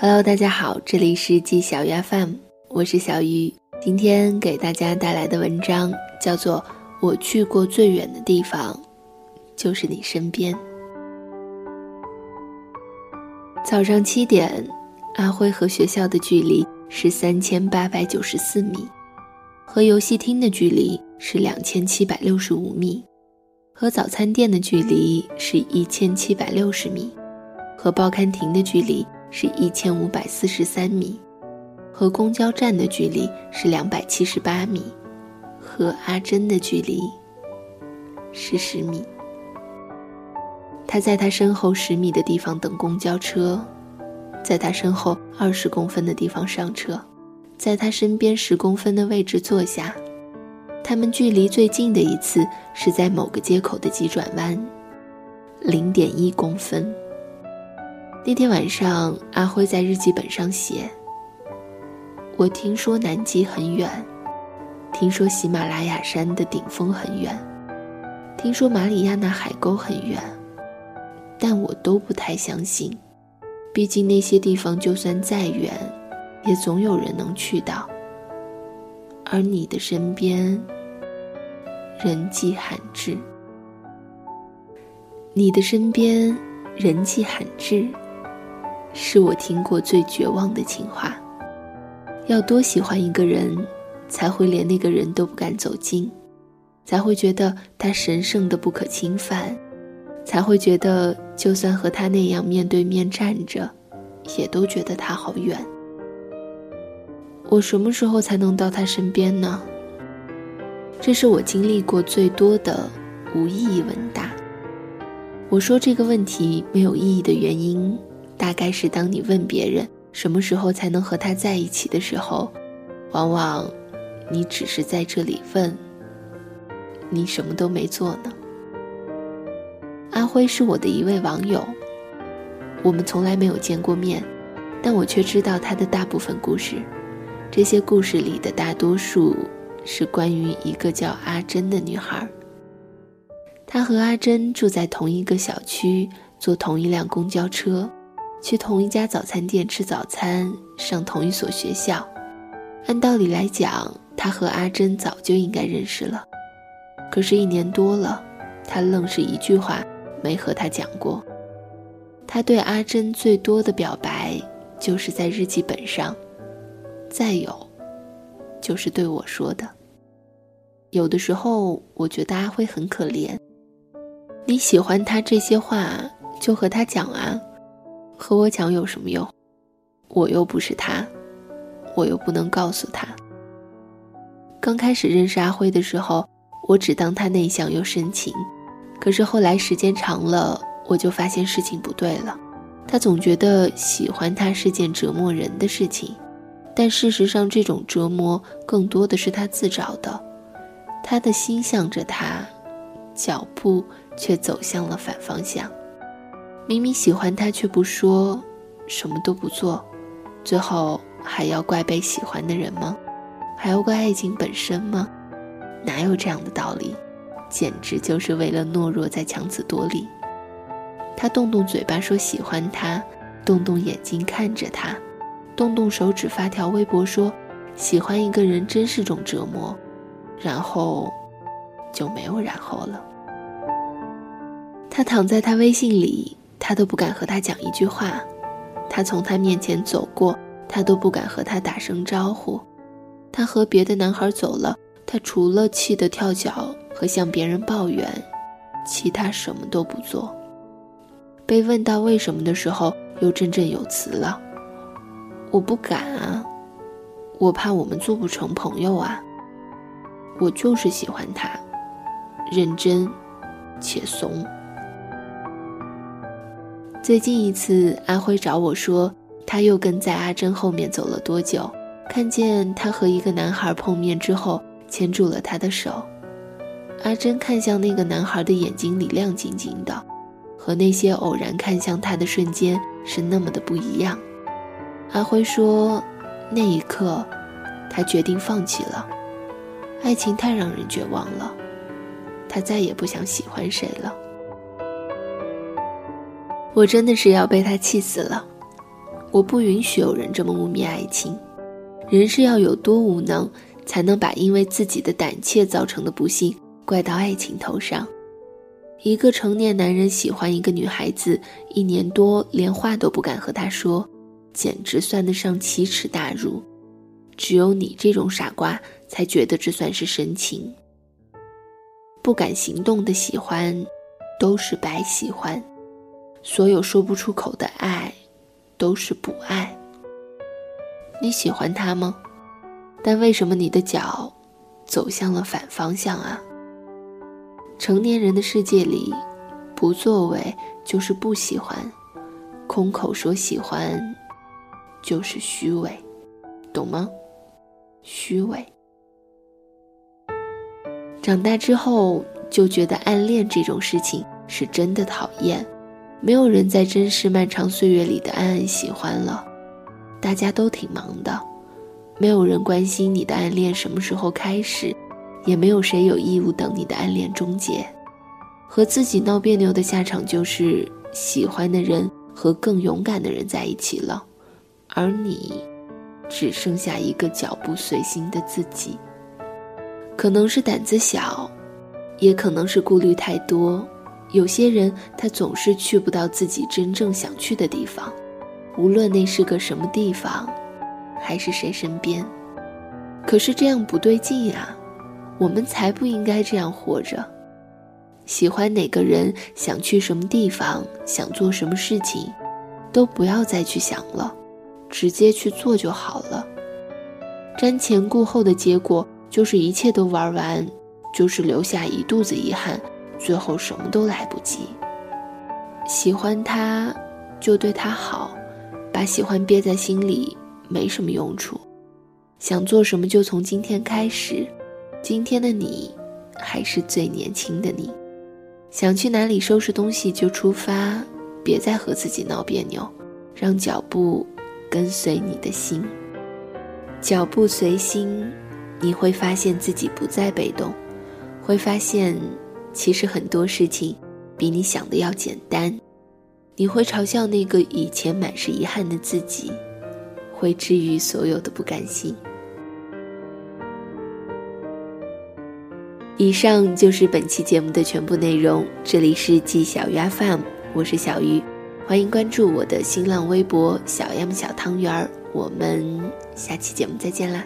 Hello，大家好，这里是季小鱼 FM，我是小鱼。今天给大家带来的文章叫做《我去过最远的地方，就是你身边》。早上七点，阿辉和学校的距离是三千八百九十四米，和游戏厅的距离是两千七百六十五米，和早餐店的距离是一千七百六十米，和报刊亭的距离。是一千五百四十三米，和公交站的距离是两百七十八米，和阿珍的距离是十米。他在他身后十米的地方等公交车，在他身后二十公分的地方上车，在他身边十公分的位置坐下。他们距离最近的一次是在某个街口的急转弯，零点一公分。那天晚上，阿辉在日记本上写：“我听说南极很远，听说喜马拉雅山的顶峰很远，听说马里亚纳海沟很远，但我都不太相信。毕竟那些地方就算再远，也总有人能去到。而你的身边，人迹罕至。你的身边，人迹罕至。”是我听过最绝望的情话。要多喜欢一个人，才会连那个人都不敢走近，才会觉得他神圣的不可侵犯，才会觉得就算和他那样面对面站着，也都觉得他好远。我什么时候才能到他身边呢？这是我经历过最多的无意义问答。我说这个问题没有意义的原因。大概是当你问别人什么时候才能和他在一起的时候，往往你只是在这里问，你什么都没做呢。阿辉是我的一位网友，我们从来没有见过面，但我却知道他的大部分故事。这些故事里的大多数是关于一个叫阿珍的女孩。他和阿珍住在同一个小区，坐同一辆公交车。去同一家早餐店吃早餐，上同一所学校。按道理来讲，他和阿珍早就应该认识了。可是，一年多了，他愣是一句话没和他讲过。他对阿珍最多的表白，就是在日记本上；再有，就是对我说的。有的时候，我觉得阿辉很可怜。你喜欢他这些话，就和他讲啊。和我讲有什么用？我又不是他，我又不能告诉他。刚开始认识阿辉的时候，我只当他内向又深情，可是后来时间长了，我就发现事情不对了。他总觉得喜欢他是件折磨人的事情，但事实上，这种折磨更多的是他自找的。他的心向着他，脚步却走向了反方向。明明喜欢他却不说，什么都不做，最后还要怪被喜欢的人吗？还要怪爱情本身吗？哪有这样的道理？简直就是为了懦弱在强词夺理。他动动嘴巴说喜欢他，动动眼睛看着他，动动手指发条微博说喜欢一个人真是种折磨，然后就没有然后了。他躺在他微信里。他都不敢和他讲一句话，他从他面前走过，他都不敢和他打声招呼。他和别的男孩走了，他除了气得跳脚和向别人抱怨，其他什么都不做。被问到为什么的时候，又振振有词了：“我不敢啊，我怕我们做不成朋友啊。我就是喜欢他，认真且怂。”最近一次，阿辉找我说，他又跟在阿珍后面走了多久，看见他和一个男孩碰面之后，牵住了他的手。阿珍看向那个男孩的眼睛里亮晶晶的，和那些偶然看向他的瞬间是那么的不一样。阿辉说，那一刻，他决定放弃了，爱情太让人绝望了，他再也不想喜欢谁了。我真的是要被他气死了。我不允许有人这么污蔑爱情。人是要有多无能，才能把因为自己的胆怯造成的不幸怪到爱情头上？一个成年男人喜欢一个女孩子一年多，连话都不敢和她说，简直算得上奇耻大辱。只有你这种傻瓜才觉得这算是深情。不敢行动的喜欢，都是白喜欢。所有说不出口的爱，都是不爱。你喜欢他吗？但为什么你的脚走向了反方向啊？成年人的世界里，不作为就是不喜欢，空口说喜欢就是虚伪，懂吗？虚伪。长大之后就觉得暗恋这种事情是真的讨厌，没有人在珍视漫长岁月里的暗暗喜欢了。大家都挺忙的，没有人关心你的暗恋什么时候开始，也没有谁有义务等你的暗恋终结。和自己闹别扭的下场就是喜欢的人和更勇敢的人在一起了，而你只剩下一个脚步随心的自己。可能是胆子小，也可能是顾虑太多。有些人他总是去不到自己真正想去的地方。无论那是个什么地方，还是谁身边，可是这样不对劲呀！我们才不应该这样活着。喜欢哪个人，想去什么地方，想做什么事情，都不要再去想了，直接去做就好了。瞻前顾后的结果，就是一切都玩完，就是留下一肚子遗憾，最后什么都来不及。喜欢他，就对他好。把喜欢憋在心里没什么用处，想做什么就从今天开始。今天的你还是最年轻的你，想去哪里收拾东西就出发，别再和自己闹别扭，让脚步跟随你的心。脚步随心，你会发现自己不再被动，会发现其实很多事情比你想的要简单。你会嘲笑那个以前满是遗憾的自己，会治愈所有的不甘心。以上就是本期节目的全部内容。这里是季小鱼 FM，我是小鱼，欢迎关注我的新浪微博小 M 小汤圆儿。我们下期节目再见啦！